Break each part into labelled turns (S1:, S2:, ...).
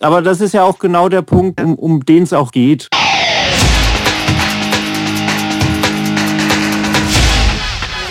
S1: Aber das ist ja auch genau der Punkt, um, um den es auch geht.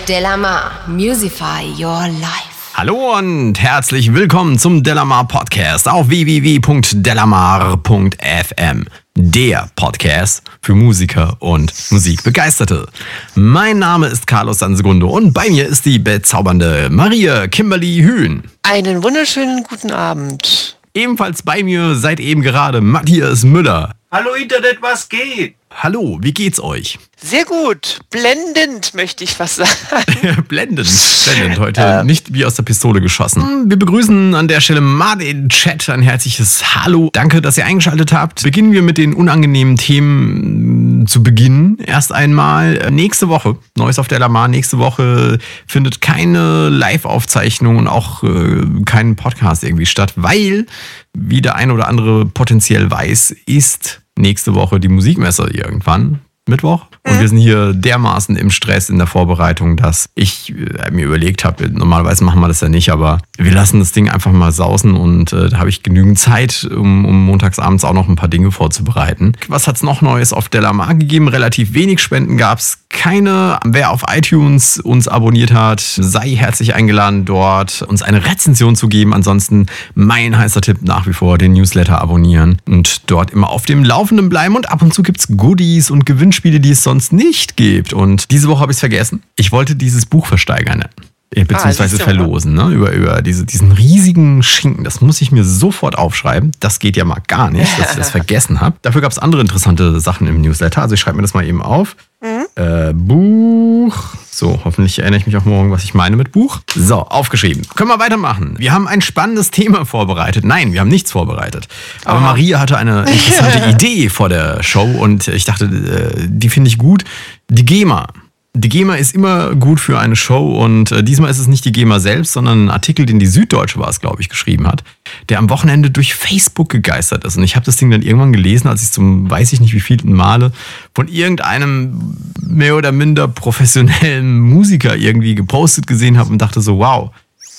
S2: Delamar, Musify Your Life.
S3: Hallo und herzlich willkommen zum Delamar Podcast auf www.delamar.fm. Der Podcast für Musiker und Musikbegeisterte. Mein Name ist Carlos Sansegundo und bei mir ist die bezaubernde Maria Kimberly Hühn.
S4: Einen wunderschönen guten Abend.
S3: Ebenfalls bei mir seit eben gerade Matthias Müller.
S1: Hallo Internet, was geht?
S3: Hallo, wie geht's euch?
S4: Sehr gut. Blendend, möchte ich fast sagen.
S3: blendend, blendend. Heute ähm. nicht wie aus der Pistole geschossen. Wir begrüßen an der Stelle mal den Chat. Ein herzliches Hallo. Danke, dass ihr eingeschaltet habt. Beginnen wir mit den unangenehmen Themen zu Beginn. Erst einmal nächste Woche, Neues auf der Lamar. Nächste Woche findet keine Live-Aufzeichnung und auch äh, kein Podcast irgendwie statt, weil, wie der ein oder andere potenziell weiß, ist nächste Woche die Musikmesse irgendwann. Mittwoch. Und wir sind hier dermaßen im Stress in der Vorbereitung, dass ich äh, mir überlegt habe, normalerweise machen wir das ja nicht, aber wir lassen das Ding einfach mal sausen und äh, da habe ich genügend Zeit, um, um montagsabends auch noch ein paar Dinge vorzubereiten. Was hat es noch Neues auf Delamar gegeben? Relativ wenig Spenden gab es keine. Wer auf iTunes uns abonniert hat, sei herzlich eingeladen, dort uns eine Rezension zu geben. Ansonsten mein heißer Tipp nach wie vor, den Newsletter abonnieren und dort immer auf dem Laufenden bleiben. Und ab und zu gibt es Goodies und Gewinnspiele, die es sonst nicht gibt. Und diese Woche habe ich es vergessen. Ich wollte dieses Buch versteigern. Äh, beziehungsweise ah, verlosen, ne? Über, über diese, diesen riesigen Schinken. Das muss ich mir sofort aufschreiben. Das geht ja mal gar nicht, dass ich das vergessen habe. Dafür gab es andere interessante Sachen im Newsletter. Also ich schreibe mir das mal eben auf. Mhm. Äh, Buch. So, hoffentlich erinnere ich mich auch morgen, was ich meine mit Buch. So, aufgeschrieben. Können wir weitermachen. Wir haben ein spannendes Thema vorbereitet. Nein, wir haben nichts vorbereitet. Aber Aha. Maria hatte eine interessante Idee vor der Show und ich dachte, äh, die finde ich gut. Die GEMA. Die GEMA ist immer gut für eine Show und äh, diesmal ist es nicht die GEMA selbst, sondern ein Artikel, den die Süddeutsche war es, glaube ich, geschrieben hat, der am Wochenende durch Facebook gegeistert ist. Und ich habe das Ding dann irgendwann gelesen, als ich zum, weiß ich nicht wie vielten Male, von irgendeinem mehr oder minder professionellen Musiker irgendwie gepostet gesehen habe und dachte so, wow,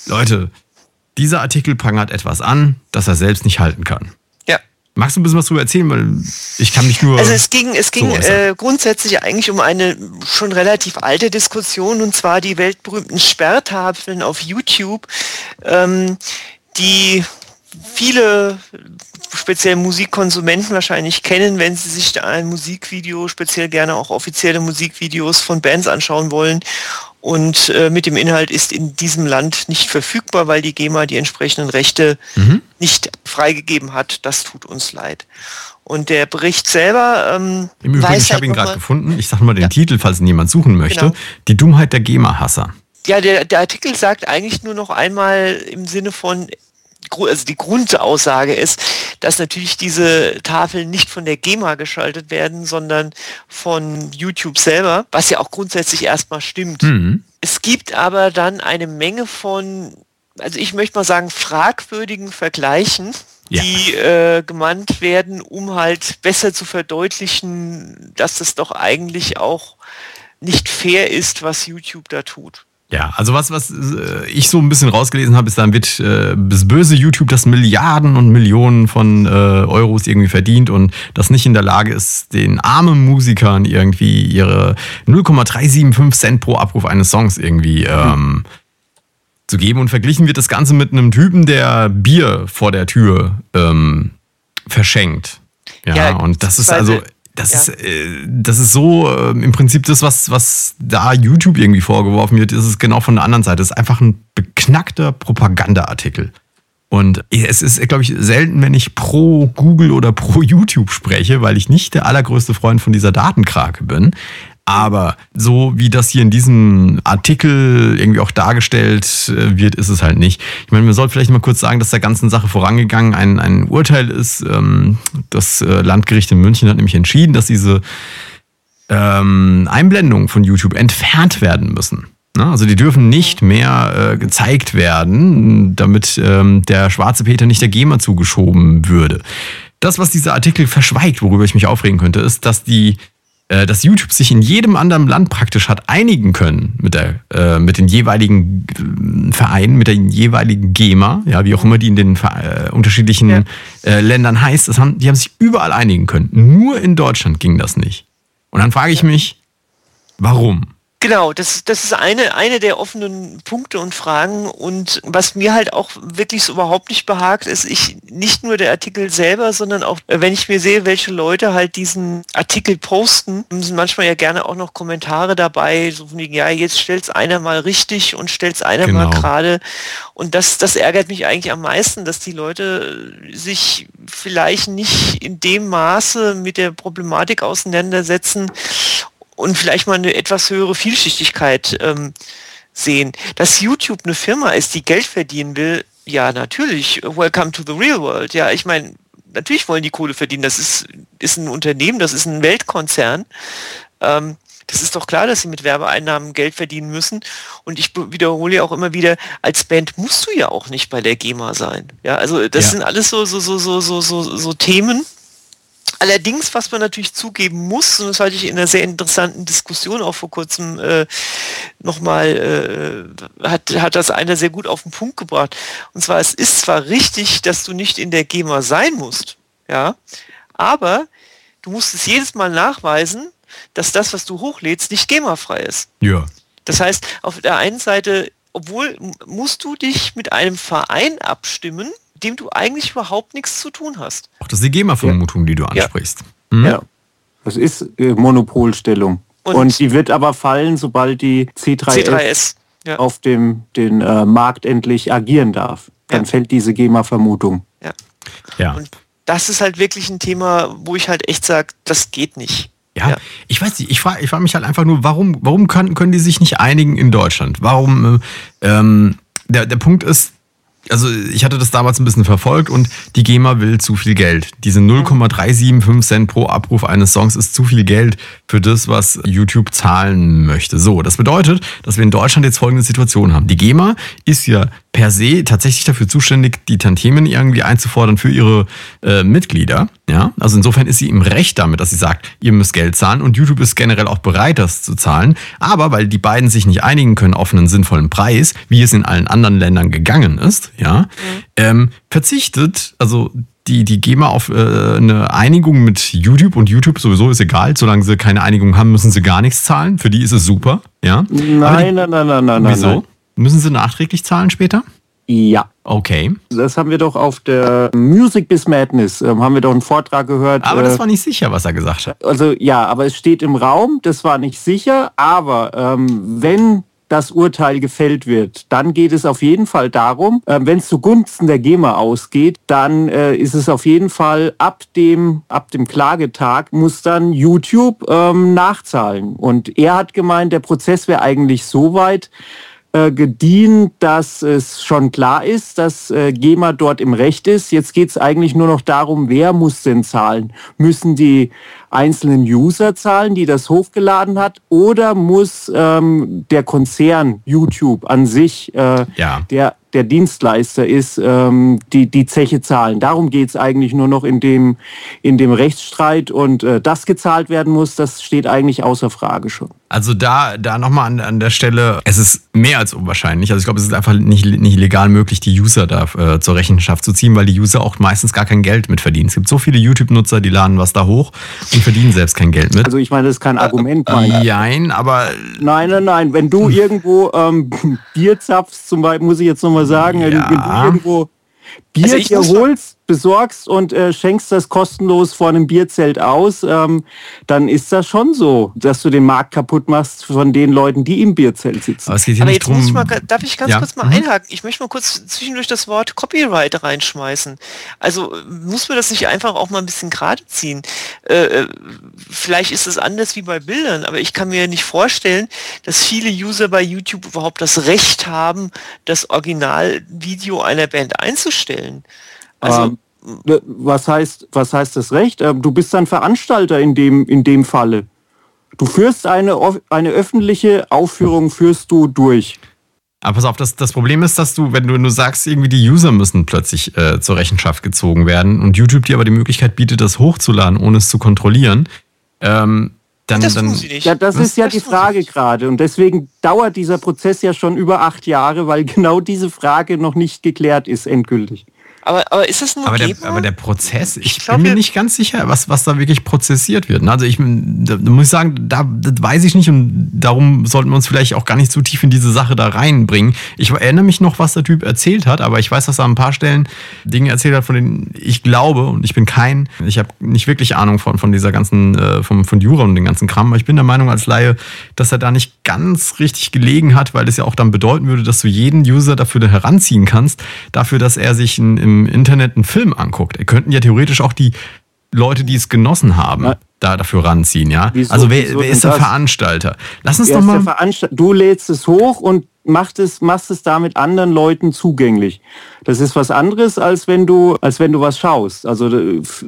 S3: Leute, dieser Artikel prangert etwas an, das er selbst nicht halten kann. Magst du ein bisschen was darüber erzählen? Weil ich kann mich nur.
S4: Also es ging, es ging so äh, grundsätzlich eigentlich um eine schon relativ alte Diskussion und zwar die weltberühmten Sperrtafeln auf YouTube, ähm, die viele speziell Musikkonsumenten wahrscheinlich kennen, wenn sie sich ein Musikvideo, speziell gerne auch offizielle Musikvideos von Bands anschauen wollen und äh, mit dem Inhalt ist in diesem Land nicht verfügbar, weil die GEMA die entsprechenden Rechte mhm. nicht freigegeben hat. Das tut uns leid. Und der Bericht selber. Ähm,
S3: Im Übrigen, ich habe halt ihn gerade gefunden. Ich sage mal den ja. Titel, falls ihn jemand suchen möchte. Genau. Die Dummheit der GEMA-Hasser.
S4: Ja, der, der Artikel sagt eigentlich nur noch einmal im Sinne von, also die Grundaussage ist, dass natürlich diese Tafeln nicht von der GEMA geschaltet werden, sondern von YouTube selber, was ja auch grundsätzlich erstmal stimmt. Mhm. Es gibt aber dann eine Menge von, also ich möchte mal sagen, fragwürdigen Vergleichen, ja. die äh, gemeint werden, um halt besser zu verdeutlichen, dass das doch eigentlich auch nicht fair ist, was YouTube da tut.
S3: Ja, also was, was äh, ich so ein bisschen rausgelesen habe, ist, dann wird äh, das böse YouTube, das Milliarden und Millionen von äh, Euros irgendwie verdient und das nicht in der Lage ist, den armen Musikern irgendwie ihre 0,375 Cent pro Abruf eines Songs irgendwie ähm, zu geben. Und verglichen wird das Ganze mit einem Typen, der Bier vor der Tür ähm, verschenkt. Ja, ja, und das ist also das, ja. ist, äh, das ist so äh, im Prinzip das, was, was da YouTube irgendwie vorgeworfen wird, ist es genau von der anderen Seite. Es ist einfach ein beknackter Propagandaartikel. Und es ist, glaube ich, selten, wenn ich pro Google oder pro YouTube spreche, weil ich nicht der allergrößte Freund von dieser Datenkrake bin. Aber so wie das hier in diesem Artikel irgendwie auch dargestellt äh, wird, ist es halt nicht. Ich meine, man sollte vielleicht mal kurz sagen, dass der ganzen Sache vorangegangen ein, ein Urteil ist. Ähm, das äh, Landgericht in München hat nämlich entschieden, dass diese ähm, Einblendungen von YouTube entfernt werden müssen. Ne? Also die dürfen nicht mehr äh, gezeigt werden, damit ähm, der schwarze Peter nicht der GEMA zugeschoben würde. Das, was dieser Artikel verschweigt, worüber ich mich aufregen könnte, ist, dass die äh, dass YouTube sich in jedem anderen Land praktisch hat einigen können mit, der, äh, mit den jeweiligen äh, Vereinen, mit den jeweiligen GEMA, ja, wie auch immer die in den äh, unterschiedlichen ja. Äh, Ländern heißt, das haben, die haben sich überall einigen können. Nur in Deutschland ging das nicht. Und dann frage ich mich, warum?
S4: Genau, das, das ist eine, eine der offenen Punkte und Fragen. Und was mir halt auch wirklich so überhaupt nicht behagt, ist ich nicht nur der Artikel selber, sondern auch, wenn ich mir sehe, welche Leute halt diesen Artikel posten, sind manchmal ja gerne auch noch Kommentare dabei, so von wegen, ja, jetzt stellt's einer mal richtig und stellt's einer genau. mal gerade. Und das, das ärgert mich eigentlich am meisten, dass die Leute sich vielleicht nicht in dem Maße mit der Problematik auseinandersetzen, und vielleicht mal eine etwas höhere Vielschichtigkeit ähm, sehen. Dass YouTube eine Firma ist, die Geld verdienen will, ja, natürlich. Welcome to the real world. Ja, ich meine, natürlich wollen die Kohle verdienen. Das ist, ist ein Unternehmen, das ist ein Weltkonzern. Ähm, das ist doch klar, dass sie mit Werbeeinnahmen Geld verdienen müssen. Und ich wiederhole ja auch immer wieder, als Band musst du ja auch nicht bei der GEMA sein. Ja, also das ja. sind alles so, so, so, so, so, so, so Themen, Allerdings, was man natürlich zugeben muss, und das halte ich in einer sehr interessanten Diskussion auch vor kurzem äh, nochmal, äh, hat, hat das einer sehr gut auf den Punkt gebracht. Und zwar, es ist zwar richtig, dass du nicht in der GEMA sein musst, ja, aber du musst es jedes Mal nachweisen, dass das, was du hochlädst, nicht GEMA-frei ist.
S3: Ja.
S4: Das heißt, auf der einen Seite, obwohl musst du dich mit einem Verein abstimmen, dem du eigentlich überhaupt nichts zu tun hast.
S3: Ach, das ist die GEMA-Vermutung, ja. die du ansprichst.
S1: Ja. Hm? ja. Das ist äh, Monopolstellung. Und, Und, die wird aber fallen, sobald die C3S, C3S ja. auf dem den, äh, Markt endlich agieren darf. Dann fällt diese GEMA-Vermutung.
S4: Ja. ja. Und das ist halt wirklich ein Thema, wo ich halt echt sage, das geht nicht.
S3: Ja, ja, ich weiß nicht, ich frage ich frag mich halt einfach nur, warum, warum können, können die sich nicht einigen in Deutschland? Warum, äh, ähm, der, der Punkt ist, also ich hatte das damals ein bisschen verfolgt und die GEMA will zu viel Geld. Diese 0,375 Cent pro Abruf eines Songs ist zu viel Geld für das, was YouTube zahlen möchte. So, das bedeutet, dass wir in Deutschland jetzt folgende Situation haben. Die GEMA ist ja per se tatsächlich dafür zuständig, die Tantiemen irgendwie einzufordern für ihre äh, Mitglieder. Ja, also insofern ist sie im Recht damit, dass sie sagt, ihr müsst Geld zahlen und YouTube ist generell auch bereit, das zu zahlen. Aber weil die beiden sich nicht einigen können auf einen sinnvollen Preis, wie es in allen anderen Ländern gegangen ist, ja, mhm. ähm, verzichtet, also die, die GEMA auf äh, eine Einigung mit YouTube und YouTube sowieso ist egal, solange sie keine Einigung haben, müssen sie gar nichts zahlen. Für die ist es super, ja.
S1: Nein, die, nein, nein, nein, nein,
S3: wieso?
S1: nein.
S3: Müssen sie nachträglich zahlen später?
S1: Ja.
S3: Okay.
S1: Das haben wir doch auf der Music bis Madness, äh, haben wir doch einen Vortrag gehört.
S3: Aber das äh, war nicht sicher, was er gesagt hat.
S1: Also ja, aber es steht im Raum, das war nicht sicher, aber ähm, wenn das Urteil gefällt wird, dann geht es auf jeden Fall darum, äh, wenn es zugunsten der GEMA ausgeht, dann äh, ist es auf jeden Fall ab dem, ab dem Klagetag muss dann YouTube ähm, nachzahlen. Und er hat gemeint, der Prozess wäre eigentlich so weit, äh, gedient, dass es schon klar ist, dass äh, GEMA dort im Recht ist. Jetzt geht es eigentlich nur noch darum, wer muss denn zahlen? Müssen die einzelnen User zahlen, die das hochgeladen hat, oder muss ähm, der Konzern YouTube an sich, äh, ja. der der Dienstleister ist, ähm, die, die Zeche zahlen. Darum geht es eigentlich nur noch in dem, in dem Rechtsstreit und äh, das gezahlt werden muss, das steht eigentlich außer Frage schon.
S3: Also da, da nochmal an, an der Stelle, es ist mehr als unwahrscheinlich. Also ich glaube, es ist einfach nicht, nicht legal möglich, die User da äh, zur Rechenschaft zu ziehen, weil die User auch meistens gar kein Geld mit verdienen. Es gibt so viele YouTube-Nutzer, die laden was da hoch und verdienen selbst kein Geld mit.
S1: Also ich meine, das ist kein Argument.
S3: Äh, nein, aber...
S1: Nein, nein, nein. Wenn du irgendwo ähm, Bier zapfst, zum Beispiel, muss ich jetzt nochmal sagen, ja. wenn du irgendwo Bier also dir holst, besorgst und äh, schenkst das kostenlos vor einem Bierzelt aus, ähm, dann ist das schon so, dass du den Markt kaputt machst von den Leuten, die im Bierzelt sitzen.
S4: Aber, Aber jetzt drum... muss ich mal, darf ich ganz ja. kurz mal mhm. einhaken? Ich möchte mal kurz zwischendurch das Wort Copyright reinschmeißen. Also muss man das nicht einfach auch mal ein bisschen gerade ziehen? Äh, äh, vielleicht ist es anders wie bei Bildern, aber ich kann mir nicht vorstellen, dass viele User bei YouTube überhaupt das Recht haben, das Originalvideo einer Band einzustellen.
S1: Also, ähm, was heißt, was heißt das Recht? Ähm, du bist ein Veranstalter in dem, in dem Falle. Du führst eine, eine öffentliche Aufführung, führst du durch.
S3: Aber pass auf, das, das Problem ist, dass du, wenn du nur sagst, irgendwie die User müssen plötzlich äh, zur Rechenschaft gezogen werden und YouTube dir aber die Möglichkeit bietet, das hochzuladen, ohne es zu kontrollieren, ähm,
S1: dann, das dann, ja, das was? ist ja das die Frage gerade. Und deswegen dauert dieser Prozess ja schon über acht Jahre, weil genau diese Frage noch nicht geklärt ist, endgültig.
S4: Aber, aber ist es nur
S3: aber der, aber der Prozess, ich, ich glaub, bin mir nicht ganz sicher, was, was da wirklich prozessiert wird. Also ich da, muss ich sagen, da das weiß ich nicht und darum sollten wir uns vielleicht auch gar nicht zu tief in diese Sache da reinbringen. Ich erinnere mich noch, was der Typ erzählt hat, aber ich weiß, dass er an ein paar Stellen Dinge erzählt hat, von denen ich glaube und ich bin kein, ich habe nicht wirklich Ahnung von, von dieser ganzen, äh, vom, von Jura und den ganzen Kram, aber ich bin der Meinung als Laie, dass er da nicht ganz richtig gelegen hat, weil es ja auch dann bedeuten würde, dass du jeden User dafür heranziehen kannst, dafür, dass er sich in, im Internet einen Film anguckt. Er könnten ja theoretisch auch die Leute, die es genossen haben, ja. da dafür ranziehen, ja. Wieso, also wer, wer ist der das? Veranstalter?
S1: Lass uns wer doch mal. Du lädst es hoch und machst es, machst es damit anderen Leuten zugänglich. Das ist was anderes, als wenn du, als wenn du was schaust. Also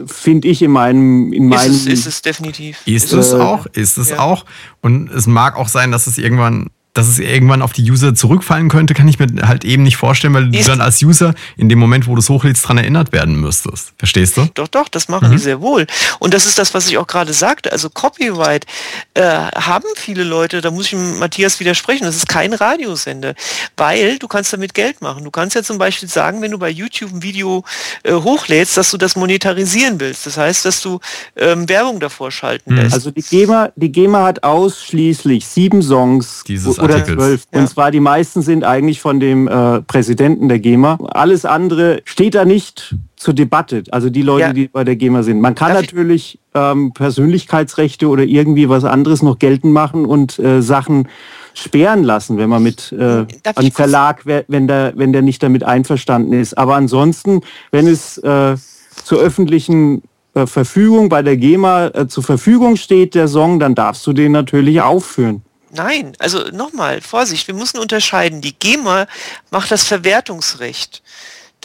S1: finde ich in meinem, in meinem.
S4: Ist es, ist es definitiv.
S3: Ist es äh, auch, ist es ja. auch. Und es mag auch sein, dass es irgendwann dass es irgendwann auf die User zurückfallen könnte, kann ich mir halt eben nicht vorstellen, weil du dann als User in dem Moment, wo du es hochlädst, daran erinnert werden müsstest. Verstehst du?
S4: Doch, doch, das machen mhm. die sehr wohl. Und das ist das, was ich auch gerade sagte. Also Copyright äh, haben viele Leute, da muss ich Matthias widersprechen, das ist kein Radiosender, weil du kannst damit Geld machen. Du kannst ja zum Beispiel sagen, wenn du bei YouTube ein Video äh, hochlädst, dass du das monetarisieren willst. Das heißt, dass du ähm, Werbung davor schalten mhm. lässt.
S1: Also die GEMA, die GEMA hat ausschließlich sieben Songs,
S3: Dieses
S1: oder zwölf. Ja. Und zwar die meisten sind eigentlich von dem äh, Präsidenten der GEMA. Alles andere steht da nicht zur Debatte. Also die Leute, ja. die bei der GEMA sind. Man kann Darf natürlich ähm, Persönlichkeitsrechte oder irgendwie was anderes noch geltend machen und äh, Sachen sperren lassen, wenn man mit äh, einem Verlag, wenn der, wenn der nicht damit einverstanden ist. Aber ansonsten, wenn es äh, zur öffentlichen äh, Verfügung bei der GEMA äh, zur Verfügung steht, der Song, dann darfst du den natürlich aufführen.
S4: Nein, also nochmal, Vorsicht, wir müssen unterscheiden. Die GEMA macht das Verwertungsrecht.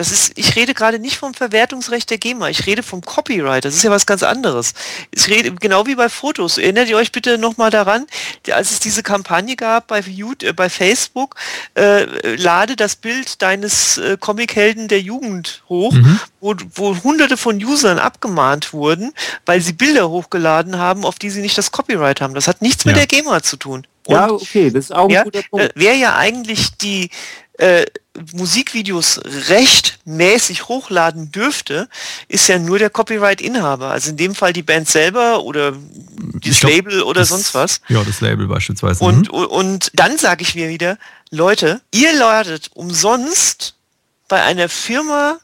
S4: Das ist, ich rede gerade nicht vom Verwertungsrecht der GEMA, ich rede vom Copyright, das ist ja was ganz anderes. Ich rede genau wie bei Fotos. Erinnert ihr euch bitte nochmal daran, als es diese Kampagne gab bei, YouTube, äh, bei Facebook, äh, lade das Bild deines äh, Comichelden der Jugend hoch, mhm. wo, wo hunderte von Usern abgemahnt wurden, weil sie Bilder hochgeladen haben, auf die sie nicht das Copyright haben. Das hat nichts ja. mit der GEMA zu tun.
S1: Und, ja, okay, das ist auch ein ja, guter Punkt.
S4: Äh, Wäre ja eigentlich die äh, Musikvideos rechtmäßig hochladen dürfte, ist ja nur der Copyright-Inhaber. Also in dem Fall die Band selber oder das glaub, Label oder das, sonst was.
S3: Ja, das Label beispielsweise.
S4: Und, mhm. und dann sage ich mir wieder, Leute, ihr ladet umsonst bei einer Firma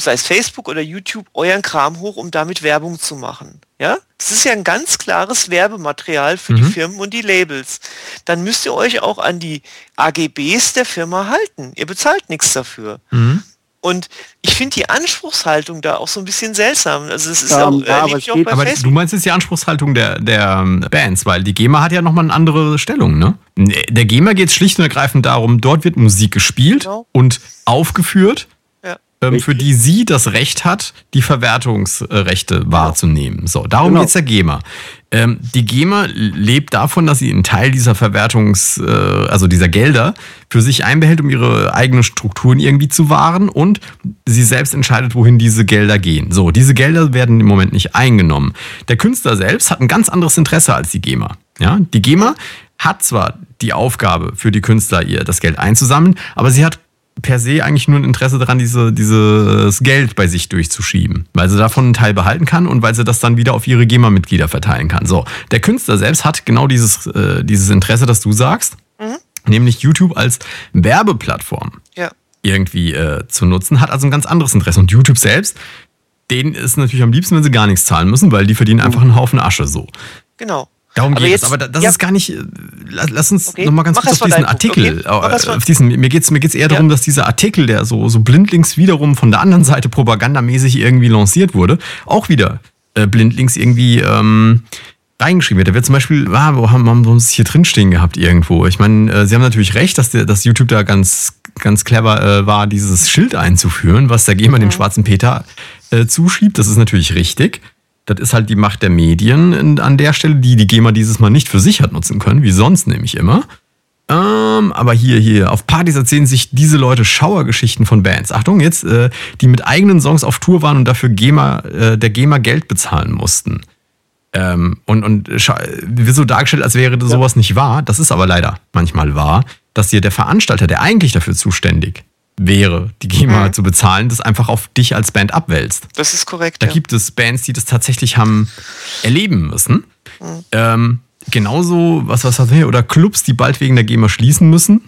S4: sei es Facebook oder YouTube, euren Kram hoch, um damit Werbung zu machen. Ja? Das ist ja ein ganz klares Werbematerial für mhm. die Firmen und die Labels. Dann müsst ihr euch auch an die AGBs der Firma halten. Ihr bezahlt nichts dafür. Mhm. Und ich finde die Anspruchshaltung da auch so ein bisschen seltsam. Also es ist ja, auch, äh,
S3: aber, auch aber du meinst jetzt die Anspruchshaltung der, der ähm, Bands, weil die GEMA hat ja nochmal eine andere Stellung, ne? Der GEMA geht es schlicht und ergreifend darum, dort wird Musik gespielt genau. und aufgeführt ähm, für die sie das Recht hat, die Verwertungsrechte genau. wahrzunehmen. So, darum genau. geht's der GEMA. Ähm, die GEMA lebt davon, dass sie einen Teil dieser Verwertungs, äh, also dieser Gelder für sich einbehält, um ihre eigenen Strukturen irgendwie zu wahren und sie selbst entscheidet, wohin diese Gelder gehen. So, diese Gelder werden im Moment nicht eingenommen. Der Künstler selbst hat ein ganz anderes Interesse als die GEMA. Ja, die GEMA hat zwar die Aufgabe für die Künstler, ihr das Geld einzusammeln, aber sie hat per se eigentlich nur ein Interesse daran, diese, dieses Geld bei sich durchzuschieben, weil sie davon einen Teil behalten kann und weil sie das dann wieder auf ihre GEMA-Mitglieder verteilen kann. So, der Künstler selbst hat genau dieses, äh, dieses Interesse, das du sagst, mhm. nämlich YouTube als Werbeplattform ja. irgendwie äh, zu nutzen, hat also ein ganz anderes Interesse. Und YouTube selbst, denen ist natürlich am liebsten, wenn sie gar nichts zahlen müssen, weil die verdienen mhm. einfach einen Haufen Asche so.
S4: Genau.
S3: Darum aber geht jetzt, es, aber das ja. ist gar nicht. Äh, lass uns okay. nochmal ganz Mach kurz auf diesen Artikel. Okay. Auf diesen, mir geht es mir geht's eher ja. darum, dass dieser Artikel, der so, so blindlings wiederum von der anderen Seite propagandamäßig irgendwie lanciert wurde, auch wieder äh, blindlings irgendwie ähm, reingeschrieben wird. Da wird zum Beispiel, ah, wo haben, haben wir uns hier drinstehen gehabt irgendwo? Ich meine, äh, Sie haben natürlich recht, dass, der, dass YouTube da ganz, ganz clever äh, war, dieses Schild einzuführen, was der GEMA mhm. dem schwarzen Peter äh, zuschiebt. Das ist natürlich richtig. Das ist halt die Macht der Medien an der Stelle, die die GEMA dieses Mal nicht für sich hat nutzen können, wie sonst nämlich immer. Ähm, aber hier, hier, auf Partys erzählen sich diese Leute Schauergeschichten von Bands. Achtung, jetzt, äh, die mit eigenen Songs auf Tour waren und dafür GEMA, äh, der GEMA Geld bezahlen mussten. Ähm, und und wird so dargestellt, als wäre sowas ja. nicht wahr. Das ist aber leider manchmal wahr, dass dir der Veranstalter, der eigentlich dafür zuständig wäre, die GEMA mhm. zu bezahlen, das einfach auf dich als Band abwälzt.
S4: Das ist korrekt.
S3: Da ja. gibt es Bands, die das tatsächlich haben erleben müssen. Mhm. Ähm, genauso, was, was wir, oder Clubs, die bald wegen der GEMA schließen müssen.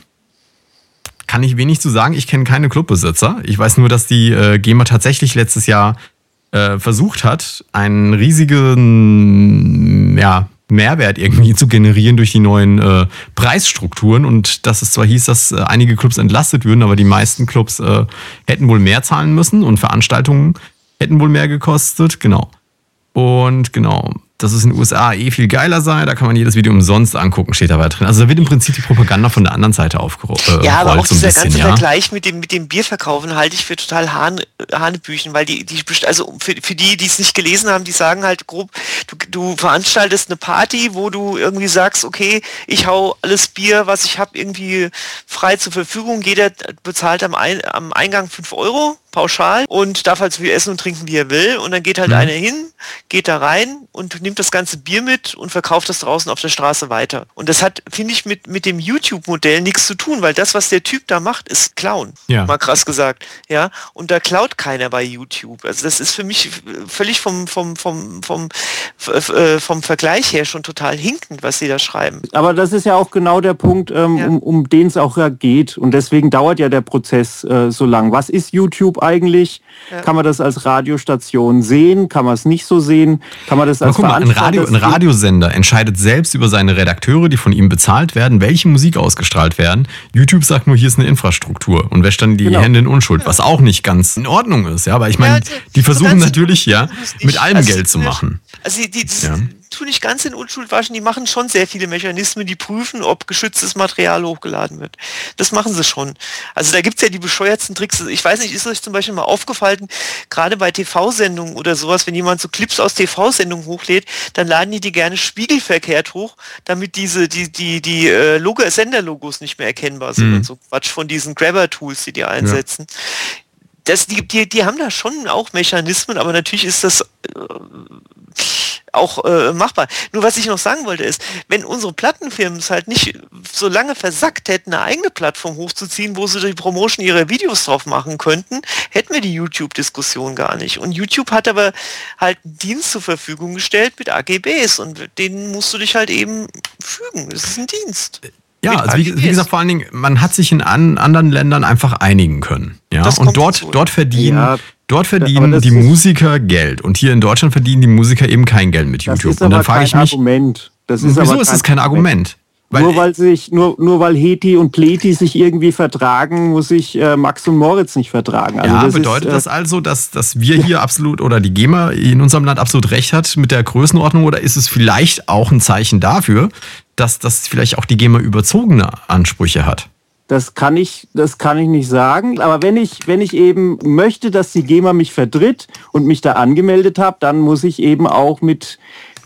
S3: Kann ich wenig zu sagen. Ich kenne keine Clubbesitzer. Ich weiß nur, dass die äh, GEMA tatsächlich letztes Jahr äh, versucht hat, einen riesigen ja, Mehrwert irgendwie zu generieren durch die neuen äh, Preisstrukturen. Und dass es zwar hieß, dass äh, einige Clubs entlastet würden, aber die meisten Clubs äh, hätten wohl mehr zahlen müssen und Veranstaltungen hätten wohl mehr gekostet, genau. Und genau, dass es in den USA eh viel geiler sei. Da kann man jedes Video umsonst angucken, steht dabei drin. Also da wird im Prinzip die Propaganda von der anderen Seite aufgerollt. Äh,
S4: ja, aber auch so dieser bisschen, ganze ja. Vergleich mit dem, mit dem Bierverkaufen halte ich für total Hahn, Hanebüchen, weil die, die, also für, für die, die es nicht gelesen haben, die sagen halt grob, du, du veranstaltest eine Party, wo du irgendwie sagst, okay, ich hau alles Bier, was ich habe, irgendwie frei zur Verfügung. Jeder bezahlt am, Ein, am Eingang 5 Euro pauschal und darf halt so viel essen und trinken, wie er will. Und dann geht halt mhm. einer hin, geht da rein und nimmt das ganze Bier mit und verkauft das draußen auf der Straße weiter. Und das hat, finde ich, mit, mit dem YouTube-Modell nichts zu tun, weil das, was der Typ da macht, ist klauen. Ja. Mal krass gesagt. Ja. Und da klaut keiner bei YouTube. Also das ist für mich völlig vom, vom, vom, vom, äh, vom Vergleich her schon total hinkend, was sie da schreiben.
S1: Aber das ist ja auch genau der Punkt, ähm, ja. um, um den es auch geht. Und deswegen dauert ja der Prozess äh, so lang. Was ist YouTube eigentlich? Ja. Kann man das als Radiostation sehen? Kann man es nicht so sehen? Kann man das als
S3: mal, ein, Radio, ein Radiosender entscheidet selbst über seine Redakteure, die von ihm bezahlt werden, welche Musik ausgestrahlt werden. YouTube sagt nur, hier ist eine Infrastruktur und wäscht dann die genau. Hände in Unschuld, ja. was auch nicht ganz in Ordnung ist. Ja, aber ich meine, die versuchen natürlich ja mit allem Geld zu machen.
S4: Also die, die, ja tue nicht ganz in Unschuld waschen, die machen schon sehr viele Mechanismen, die prüfen, ob geschütztes Material hochgeladen wird. Das machen sie schon. Also da gibt es ja die bescheuertsten Tricks. Ich weiß nicht, ist euch zum Beispiel mal aufgefallen, gerade bei TV-Sendungen oder sowas, wenn jemand so Clips aus TV-Sendungen hochlädt, dann laden die die gerne spiegelverkehrt hoch, damit diese, die, die, die äh, Logo, Senderlogos nicht mehr erkennbar sind mhm. und so Quatsch von diesen Grabber-Tools, die die einsetzen. Ja das, die, die, die haben da schon auch Mechanismen, aber natürlich ist das äh, auch äh, machbar. Nur was ich noch sagen wollte ist, wenn unsere Plattenfirmen es halt nicht so lange versackt hätten, eine eigene Plattform hochzuziehen, wo sie die Promotion ihrer Videos drauf machen könnten, hätten wir die YouTube-Diskussion gar nicht. Und YouTube hat aber halt einen Dienst zur Verfügung gestellt mit AGBs und den musst du dich halt eben fügen. Das ist ein Dienst.
S3: Ja, also wie, wie, gesagt, vor allen Dingen, man hat sich in an, anderen Ländern einfach einigen können. Ja, und dort, dort verdienen, ja, dort verdienen die Musiker Geld. Und hier in Deutschland verdienen die Musiker eben kein Geld mit YouTube.
S1: Das ist und dann frage ich mich, Argument.
S3: Das ist wieso ist das kein Argument?
S1: Weil nur weil sich, nur, nur weil Heti und Pleti sich irgendwie vertragen, muss sich äh, Max und Moritz nicht vertragen.
S3: Also ja, das bedeutet ist, äh, das also, dass, dass wir hier absolut oder die GEMA in unserem Land absolut recht hat mit der Größenordnung oder ist es vielleicht auch ein Zeichen dafür, dass das vielleicht auch die GEMA überzogene Ansprüche hat?
S1: Das kann ich, das kann ich nicht sagen. Aber wenn ich, wenn ich eben möchte, dass die GEMA mich vertritt und mich da angemeldet habe, dann muss ich eben auch mit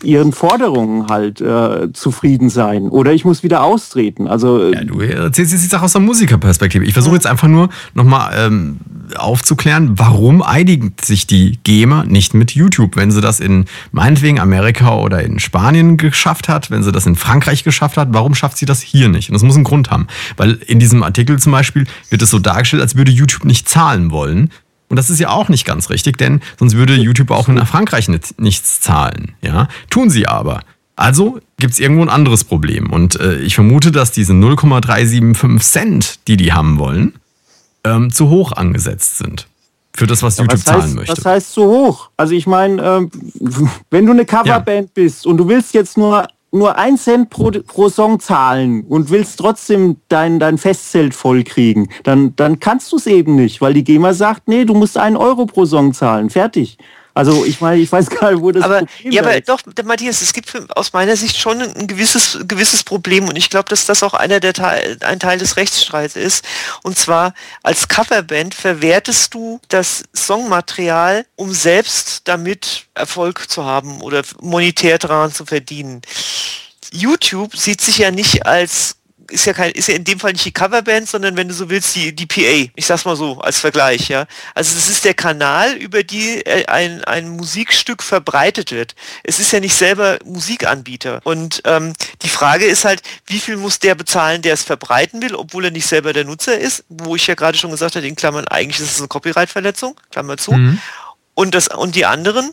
S1: ihren Forderungen halt äh, zufrieden sein. Oder ich muss wieder austreten. Also,
S3: äh, ja, du erzählst jetzt die Sache aus der Musikerperspektive. Ich versuche jetzt einfach nur nochmal ähm, aufzuklären, warum einigt sich die GEMA nicht mit YouTube, wenn sie das in meinetwegen Amerika oder in Spanien geschafft hat, wenn sie das in Frankreich geschafft hat, warum schafft sie das hier nicht? Und das muss einen Grund haben. Weil in diesem Artikel zum Beispiel wird es so dargestellt, als würde YouTube nicht zahlen wollen. Und das ist ja auch nicht ganz richtig, denn sonst würde YouTube auch in Frankreich nicht, nichts zahlen. Ja? Tun sie aber. Also gibt es irgendwo ein anderes Problem. Und äh, ich vermute, dass diese 0,375 Cent, die die haben wollen, ähm, zu hoch angesetzt sind. Für das, was ja, YouTube
S1: was heißt,
S3: zahlen möchte.
S1: Was heißt zu hoch? Also ich meine, ähm, wenn du eine Coverband ja. bist und du willst jetzt nur nur ein Cent pro, pro Song zahlen und willst trotzdem dein, dein Festzelt vollkriegen, dann, dann kannst du es eben nicht, weil die GEMA sagt, nee, du musst einen Euro pro Song zahlen. Fertig. Also ich meine, ich weiß gar nicht, wo das
S4: aber, Problem Ja, aber ist. doch, Matthias, es gibt aus meiner Sicht schon ein gewisses, gewisses Problem und ich glaube, dass das auch einer der Teil, ein Teil des Rechtsstreits ist. Und zwar als Coverband verwertest du das Songmaterial, um selbst damit Erfolg zu haben oder monetär daran zu verdienen. YouTube sieht sich ja nicht als ist ja kein, ist ja in dem Fall nicht die Coverband, sondern wenn du so willst, die, die PA. Ich sag's mal so als Vergleich, ja. Also es ist der Kanal, über die äh, ein, ein Musikstück verbreitet wird. Es ist ja nicht selber Musikanbieter. Und ähm, die Frage ist halt, wie viel muss der bezahlen, der es verbreiten will, obwohl er nicht selber der Nutzer ist, wo ich ja gerade schon gesagt habe, in Klammern, eigentlich ist es eine Copyright-Verletzung, Klammer zu. Mhm. Und, das, und die anderen,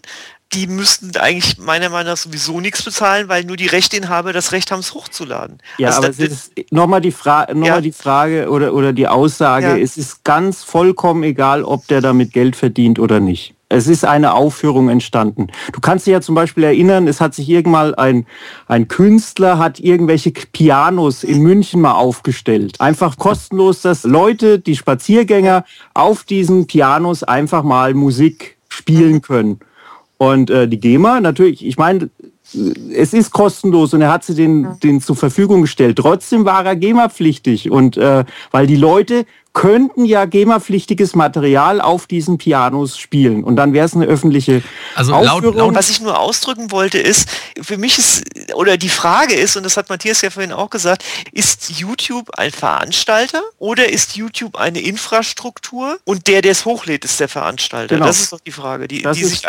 S4: die müssten eigentlich meiner Meinung nach sowieso nichts bezahlen, weil nur die Rechteinhaber das Recht haben, es hochzuladen.
S1: Ja, also aber das, es ist nochmal die, Fra noch ja. die Frage oder, oder die Aussage, ja. es ist ganz vollkommen egal, ob der damit Geld verdient oder nicht. Es ist eine Aufführung entstanden. Du kannst dich ja zum Beispiel erinnern, es hat sich irgendwann ein, ein Künstler hat irgendwelche Pianos in München mal aufgestellt. Einfach kostenlos, dass Leute, die Spaziergänger auf diesen Pianos einfach mal Musik spielen können. Und äh, die GEMA, natürlich, ich meine, es ist kostenlos und er hat sie den, den zur Verfügung gestellt. Trotzdem war er GEMA-pflichtig und äh, weil die Leute könnten ja GEMA-pflichtiges Material auf diesen Pianos spielen und dann wäre es eine öffentliche
S4: also laut, laut, Was ich nur ausdrücken wollte ist, für mich ist, oder die Frage ist, und das hat Matthias ja vorhin auch gesagt, ist YouTube ein Veranstalter oder ist YouTube eine Infrastruktur und der, der es hochlädt, ist der Veranstalter? Genau. Das ist doch die Frage, die, die sich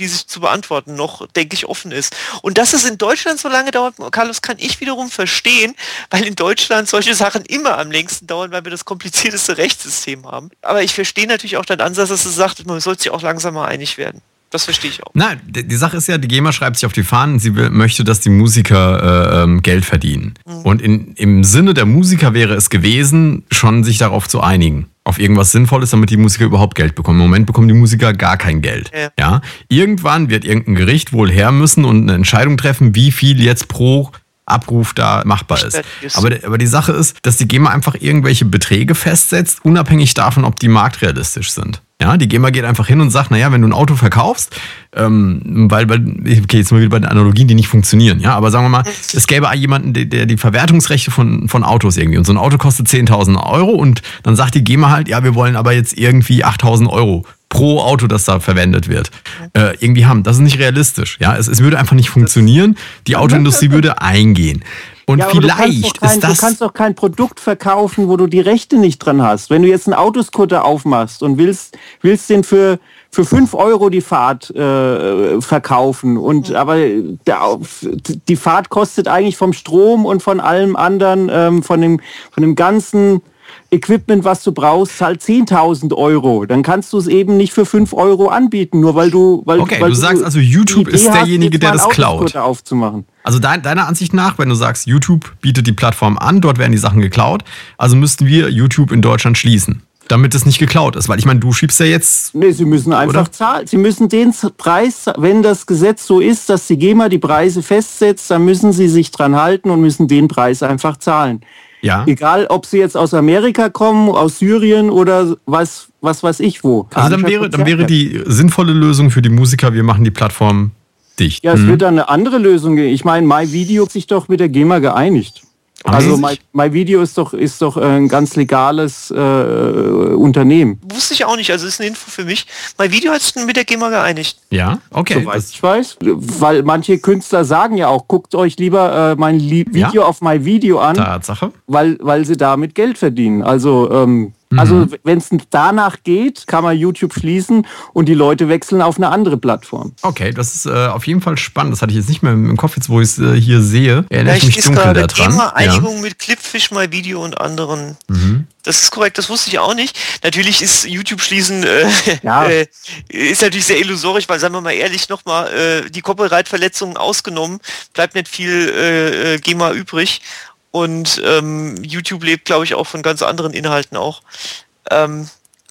S4: die sich zu beantworten noch, denke ich, offen ist. Und dass es in Deutschland so lange dauert, Carlos, kann ich wiederum verstehen, weil in Deutschland solche Sachen immer am längsten dauern, weil wir das komplizierteste Rechtssystem haben. Aber ich verstehe natürlich auch deinen Ansatz, dass du sagst, man sollte sich auch langsam mal einig werden. Das verstehe ich auch.
S3: Nein, die Sache ist ja, die GEMA schreibt sich auf die Fahnen, sie möchte, dass die Musiker äh, ähm, Geld verdienen. Mhm. Und in, im Sinne der Musiker wäre es gewesen, schon sich darauf zu einigen auf irgendwas Sinnvolles, damit die Musiker überhaupt Geld bekommen. Im Moment bekommen die Musiker gar kein Geld. Ja. ja. Irgendwann wird irgendein Gericht wohl her müssen und eine Entscheidung treffen, wie viel jetzt pro Abruf da machbar ist. Aber, aber die Sache ist, dass die GEMA einfach irgendwelche Beträge festsetzt, unabhängig davon, ob die marktrealistisch sind. Ja, die GEMA geht einfach hin und sagt, naja, wenn du ein Auto verkaufst, ähm, weil, weil, okay, jetzt mal wieder bei den Analogien, die nicht funktionieren, ja, aber sagen wir mal, es gäbe jemanden, der, der die Verwertungsrechte von, von Autos irgendwie und so ein Auto kostet 10.000 Euro und dann sagt die GEMA halt, ja, wir wollen aber jetzt irgendwie 8.000 Euro pro Auto, das da verwendet wird, äh, irgendwie haben. Das ist nicht realistisch. Ja, es, es würde einfach nicht funktionieren. Die Autoindustrie würde eingehen. Und ja, vielleicht
S1: kein,
S3: ist das.
S1: Du kannst doch kein Produkt verkaufen, wo du die Rechte nicht dran hast. Wenn du jetzt einen Autoscooter aufmachst und willst, willst den für, für 5 Euro die Fahrt äh, verkaufen und mhm. aber der, die Fahrt kostet eigentlich vom Strom und von allem anderen, ähm, von, dem, von dem ganzen Equipment, was du brauchst, zahlt 10.000 Euro. Dann kannst du es eben nicht für 5 Euro anbieten, nur weil du... Weil,
S3: okay,
S1: weil
S3: du sagst also, YouTube ist derjenige, der das klaut.
S1: aufzumachen.
S3: Also dein, deiner Ansicht nach, wenn du sagst, YouTube bietet die Plattform an, dort werden die Sachen geklaut, also müssten wir YouTube in Deutschland schließen damit es nicht geklaut ist. Weil ich meine, du schiebst ja jetzt.
S1: Nee, sie müssen einfach oder? zahlen. Sie müssen den Preis, wenn das Gesetz so ist, dass die GEMA die Preise festsetzt, dann müssen sie sich dran halten und müssen den Preis einfach zahlen. Ja. Egal, ob sie jetzt aus Amerika kommen, aus Syrien oder was, was weiß ich wo.
S3: Also dann wäre, dann wäre die sinnvolle Lösung für die Musiker, wir machen die Plattform dicht.
S1: Ja, es mhm. wird dann eine andere Lösung geben. Ich meine, MyVideo hat sich doch mit der GEMA geeinigt. Also My, My, Video ist doch, ist doch ein ganz legales äh, Unternehmen.
S4: Wusste ich auch nicht, also ist eine Info für mich. My Video hat sich mit der GEMA geeinigt.
S3: Ja, okay.
S1: Soweit ich weiß. Weil manche Künstler sagen ja auch, guckt euch lieber äh, mein Video ja. auf My Video an.
S3: Tatsache.
S1: Weil, weil sie damit Geld verdienen. Also ähm, also mhm. wenn es danach geht, kann man YouTube schließen und die Leute wechseln auf eine andere Plattform.
S3: Okay, das ist äh, auf jeden Fall spannend. Das hatte ich jetzt nicht mehr im Kopf, jetzt wo ich es äh, hier sehe.
S4: Erinnere ich mich dunkel daran. Thema Einigung ja. mit Clipfish, My Video und anderen. Mhm. Das ist korrekt, das wusste ich auch nicht. Natürlich ist YouTube schließen äh, ja. äh, ist natürlich sehr illusorisch, weil sagen wir mal ehrlich nochmal, äh, die Copyright-Verletzungen ausgenommen, bleibt nicht viel äh, äh GEMA übrig. Und ähm, YouTube lebt, glaube ich, auch von ganz anderen Inhalten auch. Ähm,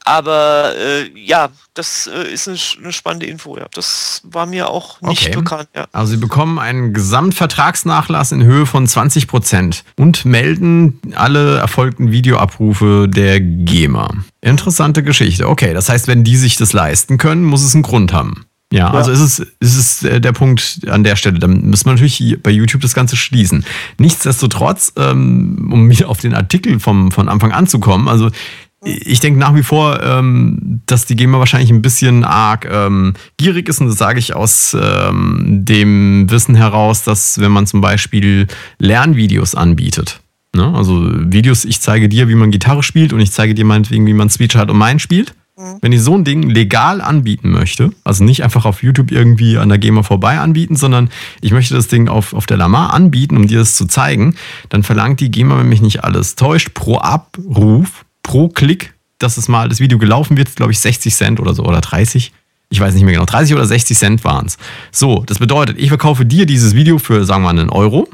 S4: aber äh, ja, das äh, ist eine, eine, spannende Info. Ja. Das war mir auch nicht okay. bekannt. Ja.
S3: Also Sie bekommen einen Gesamtvertragsnachlass in Höhe von 20 Prozent und melden alle erfolgten Videoabrufe der GEMA. Interessante Geschichte. Okay, das heißt, wenn die sich das leisten können, muss es einen Grund haben. Ja, ja, also ist es, ist es äh, der Punkt an der Stelle. Dann müssen wir natürlich bei YouTube das Ganze schließen. Nichtsdestotrotz, ähm, um wieder auf den Artikel vom, von Anfang an zu kommen, also ich denke nach wie vor, ähm, dass die GEMA wahrscheinlich ein bisschen arg ähm, gierig ist und das sage ich aus dem Wissen heraus, dass wenn man zum Beispiel Lernvideos anbietet, Ne? Also Videos, ich zeige dir, wie man Gitarre spielt und ich zeige dir meinetwegen, wie man Speech hat und meinen spielt. Mhm. Wenn ich so ein Ding legal anbieten möchte, also nicht einfach auf YouTube irgendwie an der GEMA vorbei anbieten, sondern ich möchte das Ding auf, auf der Lamar anbieten, um dir das zu zeigen, dann verlangt die GEMA, wenn mich nicht alles täuscht, pro Abruf, pro Klick, dass es mal das Video gelaufen wird, glaube ich 60 Cent oder so oder 30. Ich weiß nicht mehr genau, 30 oder 60 Cent waren es. So, das bedeutet, ich verkaufe dir dieses Video für, sagen wir mal, einen Euro.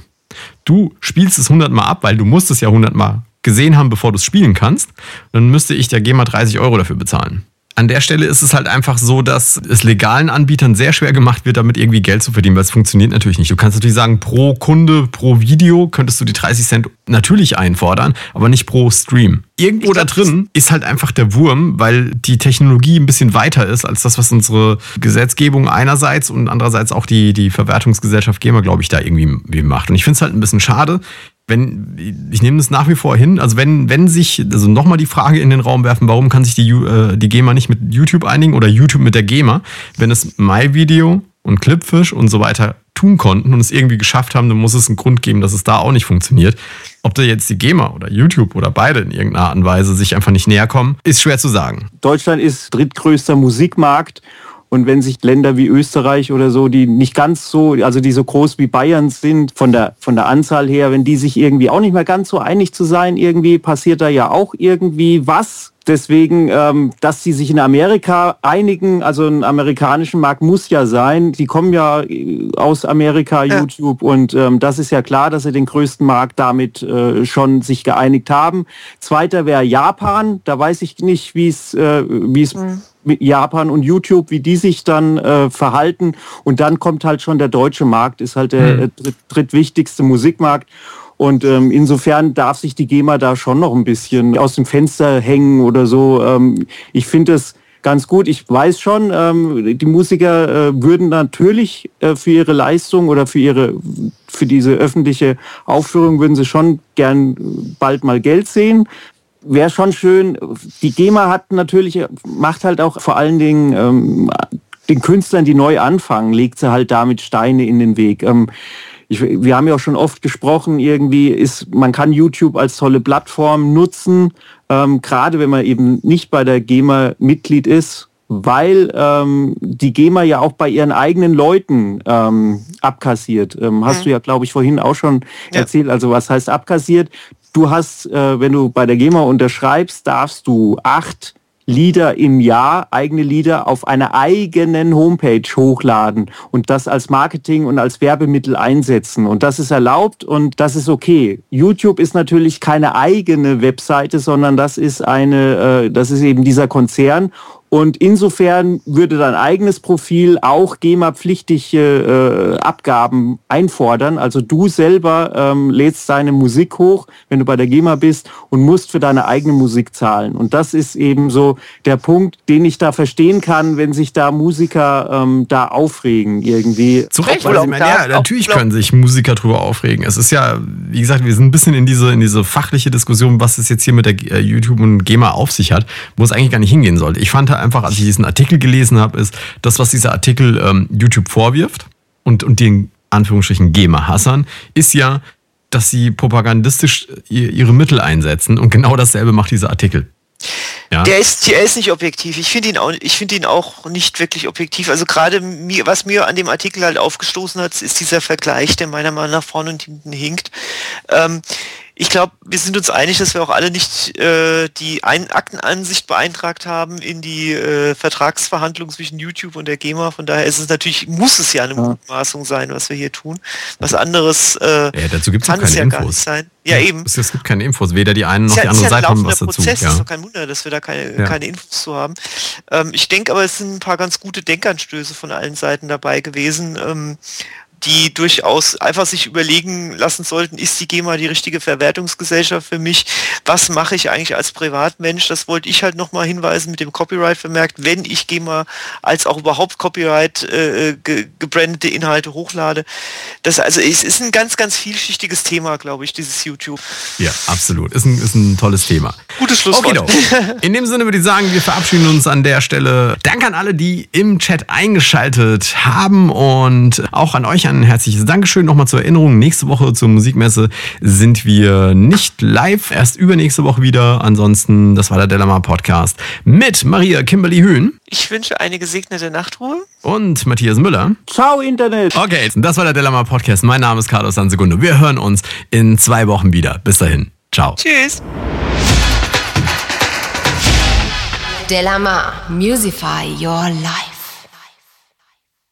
S3: Du spielst es 100 Mal ab, weil du musst es ja 100 Mal gesehen haben, bevor du es spielen kannst. Dann müsste ich der GEMA 30 Euro dafür bezahlen. An der Stelle ist es halt einfach so, dass es legalen Anbietern sehr schwer gemacht wird, damit irgendwie Geld zu verdienen, weil es funktioniert natürlich nicht. Du kannst natürlich sagen, pro Kunde, pro Video könntest du die 30 Cent natürlich einfordern, aber nicht pro Stream. Irgendwo glaub, da drin ist halt einfach der Wurm, weil die Technologie ein bisschen weiter ist als das, was unsere Gesetzgebung einerseits und andererseits auch die, die Verwertungsgesellschaft GEMA, glaube ich, da irgendwie macht. Und ich finde es halt ein bisschen schade, wenn, ich nehme das nach wie vor hin, also wenn, wenn sich, also nochmal die Frage in den Raum werfen, warum kann sich die, äh, die GEMA nicht mit YouTube einigen oder YouTube mit der GEMA, wenn es MyVideo und Clipfish und so weiter tun konnten und es irgendwie geschafft haben, dann muss es einen Grund geben, dass es da auch nicht funktioniert. Ob da jetzt die GEMA oder YouTube oder beide in irgendeiner Art und Weise sich einfach nicht näher kommen, ist schwer zu sagen.
S1: Deutschland ist drittgrößter Musikmarkt und wenn sich Länder wie Österreich oder so, die nicht ganz so, also die so groß wie Bayern sind, von der, von der Anzahl her, wenn die sich irgendwie auch nicht mehr ganz so einig zu sein, irgendwie passiert da ja auch irgendwie was. Deswegen, ähm, dass sie sich in Amerika einigen, also einen amerikanischen Markt muss ja sein. Die kommen ja äh, aus Amerika, ja. YouTube, und ähm, das ist ja klar, dass sie den größten Markt damit äh, schon sich geeinigt haben. Zweiter wäre Japan. Da weiß ich nicht, wie es äh, wie es mhm. mit Japan und YouTube, wie die sich dann äh, verhalten. Und dann kommt halt schon der deutsche Markt, ist halt der mhm. dritt, drittwichtigste Musikmarkt. Und ähm, insofern darf sich die GEMA da schon noch ein bisschen aus dem Fenster hängen oder so. Ähm, ich finde es ganz gut. Ich weiß schon, ähm, die Musiker äh, würden natürlich äh, für ihre Leistung oder für ihre für diese öffentliche Aufführung würden sie schon gern bald mal Geld sehen. Wäre schon schön. Die GEMA hat natürlich macht halt auch vor allen Dingen ähm, den Künstlern, die neu anfangen, legt sie halt damit Steine in den Weg. Ähm, ich, wir haben ja auch schon oft gesprochen, irgendwie ist, man kann YouTube als tolle Plattform nutzen, ähm, gerade wenn man eben nicht bei der GEMA Mitglied ist, weil ähm, die GEMA ja auch bei ihren eigenen Leuten ähm, abkassiert. Ähm, hast mhm. du ja, glaube ich, vorhin auch schon ja. erzählt. Also was heißt abkassiert? Du hast, äh, wenn du bei der GEMA unterschreibst, darfst du acht Lieder im Jahr, eigene Lieder auf einer eigenen Homepage hochladen und das als Marketing und als Werbemittel einsetzen. Und das ist erlaubt und das ist okay. YouTube ist natürlich keine eigene Webseite, sondern das ist eine, äh, das ist eben dieser Konzern und insofern würde dein eigenes Profil auch GEMA-pflichtige äh, Abgaben einfordern. Also du selber ähm, lädst deine Musik hoch, wenn du bei der GEMA bist und musst für deine eigene Musik zahlen. Und das ist eben so der Punkt, den ich da verstehen kann, wenn sich da Musiker ähm, da aufregen irgendwie.
S3: Zu Recht, weil ich meine, ja, natürlich können sich Musiker drüber aufregen. Es ist ja, wie gesagt, wir sind ein bisschen in diese, in diese fachliche Diskussion, was es jetzt hier mit der äh, YouTube und GEMA auf sich hat, wo es eigentlich gar nicht hingehen sollte. Ich fand einfach, als ich diesen Artikel gelesen habe, ist, das, was dieser Artikel ähm, YouTube vorwirft und, und den Anführungsstrichen GEMA Hassan, ist ja, dass sie propagandistisch ihre Mittel einsetzen und genau dasselbe macht dieser Artikel.
S4: Ja. Der ist, der ist nicht objektiv. Ich finde ihn auch, ich finde ihn auch nicht wirklich objektiv. Also gerade mir, was mir an dem Artikel halt aufgestoßen hat, ist dieser Vergleich, der meiner Meinung nach vorne und hinten hinkt. Ähm, ich glaube, wir sind uns einig, dass wir auch alle nicht äh, die Ein Aktenansicht beeintragt haben in die äh, Vertragsverhandlungen zwischen YouTube und der GEMA. Von daher ist es natürlich, muss es ja eine Mutmaßung sein, was wir hier tun. Was anderes äh,
S3: ja, dazu gibt's kann es ja Infos. gar nicht sein. Ja, eben. Es, es, gibt keine Infos, weder die einen noch ja, die andere ja Seite haben was dazu.
S4: Prozess. Ja. ist doch kein Wunder, dass wir da keine, ja. keine Infos zu haben. Ähm, ich denke aber, es sind ein paar ganz gute Denkanstöße von allen Seiten dabei gewesen. Ähm, die durchaus einfach sich überlegen lassen sollten, ist die GEMA die richtige Verwertungsgesellschaft für mich? Was mache ich eigentlich als Privatmensch? Das wollte ich halt nochmal hinweisen mit dem Copyright vermerkt, wenn ich GEMA als auch überhaupt Copyright äh, ge gebrandete Inhalte hochlade. Das also es ist ein ganz, ganz vielschichtiges Thema, glaube ich, dieses YouTube.
S3: Ja, absolut. Ist ein, ist ein tolles Thema.
S4: Gutes Schlusswort.
S3: Okay, In dem Sinne würde ich sagen, wir verabschieden uns an der Stelle. Danke an alle, die im Chat eingeschaltet haben und auch an euch an ein herzliches Dankeschön. Nochmal zur Erinnerung, nächste Woche zur Musikmesse sind wir nicht live, erst übernächste Woche wieder. Ansonsten, das war der Delamar Podcast mit Maria Kimberly Hühn.
S4: Ich wünsche eine gesegnete Nachtruhe.
S3: Und Matthias Müller.
S1: Ciao, Internet.
S3: Okay, das war der Delamar Podcast. Mein Name ist Carlos Sansegunde. Wir hören uns in zwei Wochen wieder. Bis dahin. Ciao.
S4: Tschüss.
S2: Delamar, Musify Your Life.